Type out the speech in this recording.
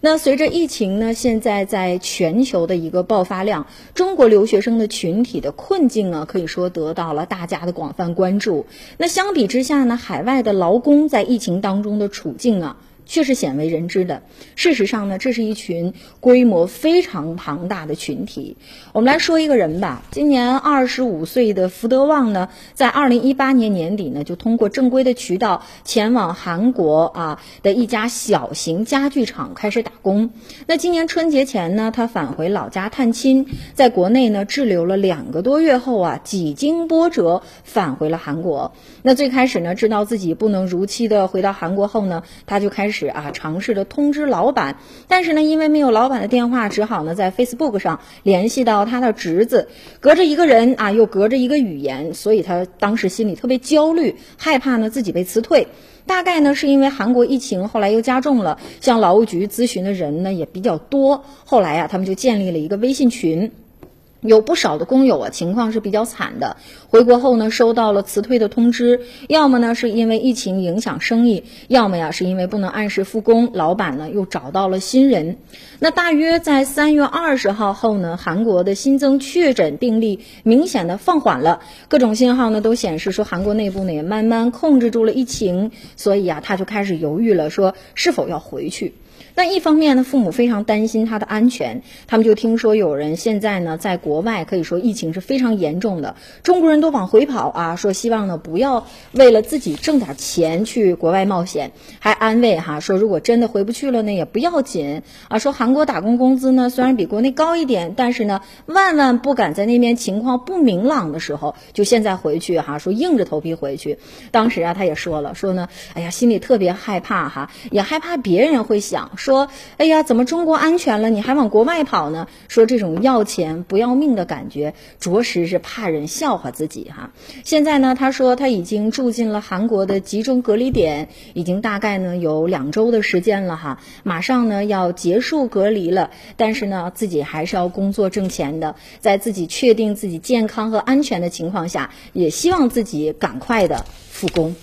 那随着疫情呢，现在在全球的一个爆发量，中国留学生的群体的困境啊，可以说得到了大家的广泛关注。那相比之下呢，海外的劳工在疫情当中的处境啊。却是鲜为人知的。事实上呢，这是一群规模非常庞大的群体。我们来说一个人吧。今年二十五岁的福德旺呢，在二零一八年年底呢，就通过正规的渠道前往韩国啊的一家小型家具厂开始打工。那今年春节前呢，他返回老家探亲，在国内呢滞留了两个多月后啊，几经波折返回了韩国。那最开始呢，知道自己不能如期的回到韩国后呢，他就开始。是啊，尝试着通知老板，但是呢，因为没有老板的电话，只好呢在 Facebook 上联系到他的侄子，隔着一个人啊，又隔着一个语言，所以他当时心里特别焦虑，害怕呢自己被辞退。大概呢是因为韩国疫情后来又加重了，向劳务局咨询的人呢也比较多，后来呀，他们就建立了一个微信群。有不少的工友啊，情况是比较惨的。回国后呢，收到了辞退的通知，要么呢是因为疫情影响生意，要么呀是因为不能按时复工，老板呢又找到了新人。那大约在三月二十号后呢，韩国的新增确诊病例明显的放缓了，各种信号呢都显示说韩国内部呢也慢慢控制住了疫情，所以啊他就开始犹豫了，说是否要回去。那一方面呢，父母非常担心他的安全，他们就听说有人现在呢在国外，可以说疫情是非常严重的，中国人都往回跑啊，说希望呢不要为了自己挣点钱去国外冒险，还安慰哈说如果真的回不去了呢也不要紧啊，说韩国打工工资呢虽然比国内高一点，但是呢万万不敢在那边情况不明朗的时候就现在回去哈，说硬着头皮回去。当时啊他也说了，说呢 哎呀心里特别害怕哈，也害怕别人会想。说，哎呀，怎么中国安全了，你还往国外跑呢？说这种要钱不要命的感觉，着实是怕人笑话自己哈。现在呢，他说他已经住进了韩国的集中隔离点，已经大概呢有两周的时间了哈，马上呢要结束隔离了，但是呢自己还是要工作挣钱的，在自己确定自己健康和安全的情况下，也希望自己赶快的复工。